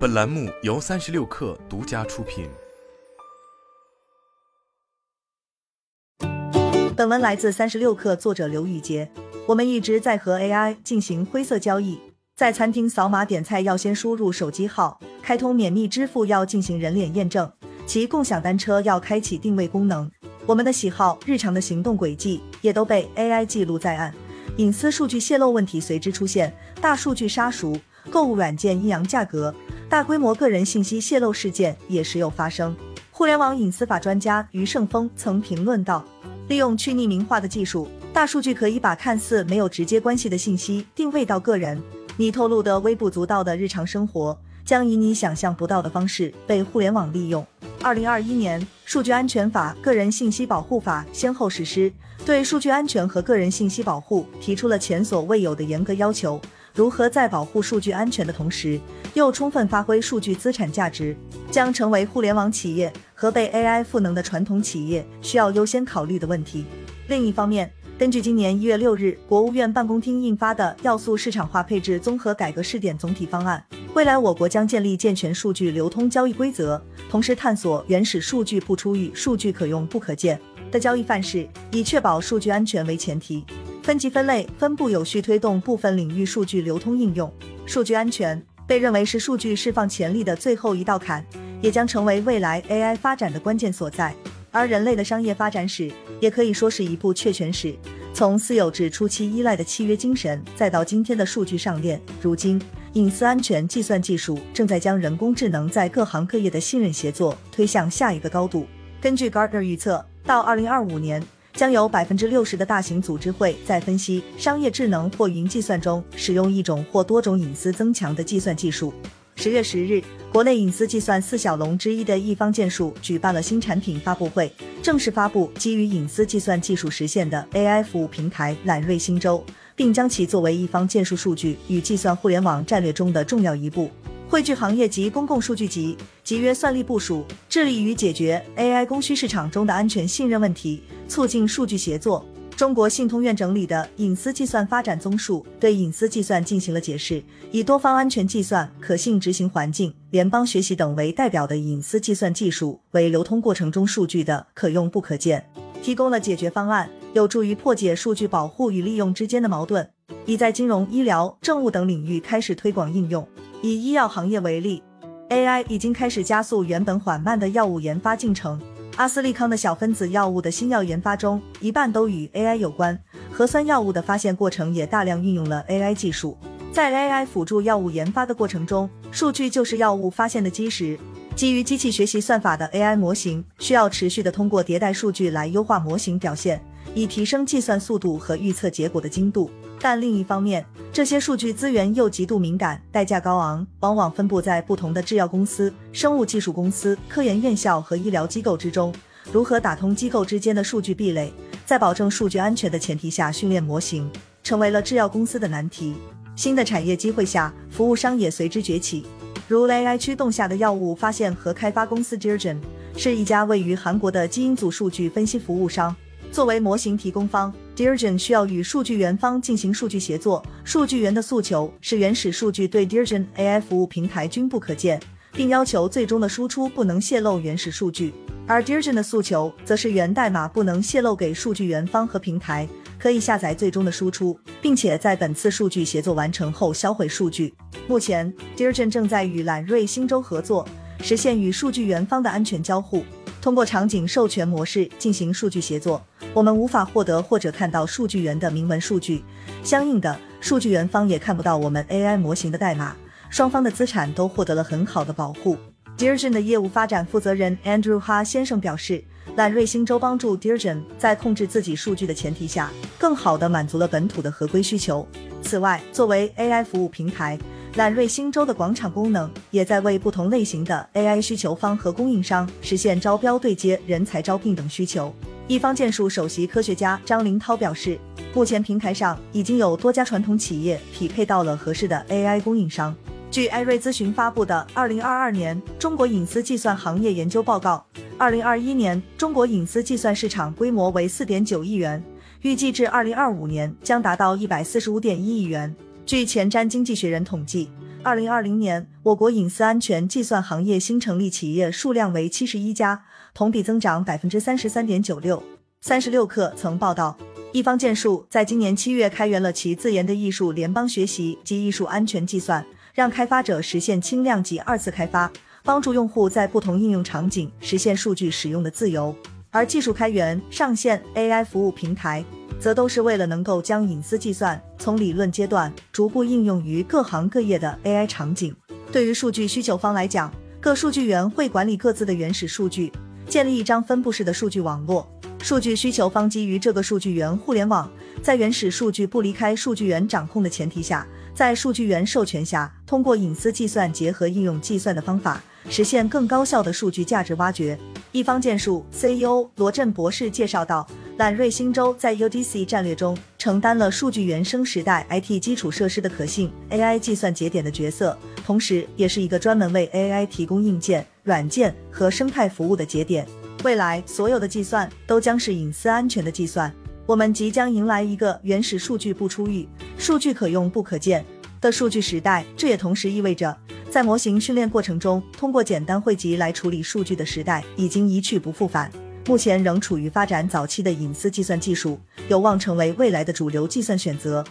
本栏目由三十六氪独家出品。本文来自三十六氪，作者刘宇杰。我们一直在和 AI 进行灰色交易，在餐厅扫码点菜要先输入手机号，开通免密支付要进行人脸验证，骑共享单车要开启定位功能。我们的喜好、日常的行动轨迹也都被 AI 记录在案，隐私数据泄露问题随之出现，大数据杀熟，购物软件阴阳价格，大规模个人信息泄露事件也时有发生。互联网隐私法专家余胜峰曾评论道：“利用去匿名化的技术。”大数据可以把看似没有直接关系的信息定位到个人，你透露的微不足道的日常生活，将以你想象不到的方式被互联网利用。二零二一年，《数据安全法》《个人信息保护法》先后实施，对数据安全和个人信息保护提出了前所未有的严格要求。如何在保护数据安全的同时，又充分发挥数据资产价值，将成为互联网企业和被 AI 赋能的传统企业需要优先考虑的问题。另一方面，根据今年一月六日国务院办公厅印发的《要素市场化配置综合改革试点总体方案》，未来我国将建立健全数据流通交易规则，同时探索原始数据不出狱、数据可用不可见的交易范式，以确保数据安全为前提，分级分类、分布有序推动部分领域数据流通应用。数据安全被认为是数据释放潜力的最后一道坎，也将成为未来 AI 发展的关键所在。而人类的商业发展史也可以说是一部确权史，从私有制初期依赖的契约精神，再到今天的数据上链，如今隐私安全计算技术正在将人工智能在各行各业的信任协作推向下一个高度。根据 Gartner 预测，到二零二五年，将有百分之六十的大型组织会在分析商业智能或云计算中使用一种或多种隐私增强的计算技术。十月十日，国内隐私计算四小龙之一的易方建数举办了新产品发布会，正式发布基于隐私计算技术实现的 AI 服务平台揽瑞星舟，并将其作为易方建数数据与计算互联网战略中的重要一步，汇聚行业及公共数据集，集约算力部署，致力于解决 AI 供需市场中的安全信任问题，促进数据协作。中国信通院整理的隐私计算发展综述对隐私计算进行了解释，以多方安全计算、可信执行环境、联邦学习等为代表的隐私计算技术为流通过程中数据的可用不可见，提供了解决方案，有助于破解数据保护与利用之间的矛盾，已在金融、医疗、政务等领域开始推广应用。以医药行业为例，AI 已经开始加速原本缓慢的药物研发进程。阿斯利康的小分子药物的新药研发中，一半都与 AI 有关。核酸药物的发现过程也大量运用了 AI 技术。在 AI 辅助药物研发的过程中，数据就是药物发现的基石。基于机器学习算法的 AI 模型，需要持续的通过迭代数据来优化模型表现，以提升计算速度和预测结果的精度。但另一方面，这些数据资源又极度敏感，代价高昂，往往分布在不同的制药公司、生物技术公司、科研院校和医疗机构之中。如何打通机构之间的数据壁垒，在保证数据安全的前提下训练模型，成为了制药公司的难题。新的产业机会下，服务商也随之崛起。如 AI 驱动下的药物发现和开发公司 Digen，是一家位于韩国的基因组数据分析服务商。作为模型提供方 Dirgen 需要与数据源方进行数据协作。数据源的诉求是原始数据对 Dirgen AI 服务平台均不可见，并要求最终的输出不能泄露原始数据。而 Dirgen 的诉求则是源代码不能泄露给数据源方和平台，可以下载最终的输出，并且在本次数据协作完成后销毁数据。目前，Dirgen 正在与揽瑞星州合作，实现与数据源方的安全交互。通过场景授权模式进行数据协作，我们无法获得或者看到数据源的明文数据，相应的，数据源方也看不到我们 AI 模型的代码，双方的资产都获得了很好的保护。Digen 的业务发展负责人 Andrew 哈先生表示，揽瑞星州帮助 Digen 在控制自己数据的前提下，更好地满足了本土的合规需求。此外，作为 AI 服务平台。揽瑞星洲的广场功能也在为不同类型的 AI 需求方和供应商实现招标对接、人才招聘等需求。易方建数首席科学家张林涛表示，目前平台上已经有多家传统企业匹配到了合适的 AI 供应商。据艾瑞咨询发布的《二零二二年中国隐私计算行业研究报告》，二零二一年中国隐私计算市场规模为四点九亿元，预计至二零二五年将达到一百四十五点一亿元。据前瞻经济学人统计，二零二零年，我国隐私安全计算行业新成立企业数量为七十一家，同比增长百分之三十三点九六。三十六氪曾报道，一方建数在今年七月开源了其自研的艺术联邦学习及艺术安全计算，让开发者实现轻量级二次开发，帮助用户在不同应用场景实现数据使用的自由。而技术开源、上线 AI 服务平台。则都是为了能够将隐私计算从理论阶段逐步应用于各行各业的 AI 场景。对于数据需求方来讲，各数据源会管理各自的原始数据，建立一张分布式的数据网络。数据需求方基于这个数据源互联网，在原始数据不离开数据源掌控的前提下，在数据源授权下，通过隐私计算结合应用计算的方法，实现更高效的数据价值挖掘。一方建数 CEO 罗振博士介绍道。揽瑞新洲在 UDC 战略中承担了数据原生时代 IT 基础设施的可信 AI 计算节点的角色，同时也是一个专门为 AI 提供硬件、软件和生态服务的节点。未来所有的计算都将是隐私安全的计算。我们即将迎来一个原始数据不出狱、数据可用不可见的数据时代。这也同时意味着，在模型训练过程中，通过简单汇集来处理数据的时代已经一去不复返。目前仍处于发展早期的隐私计算技术，有望成为未来的主流计算选择。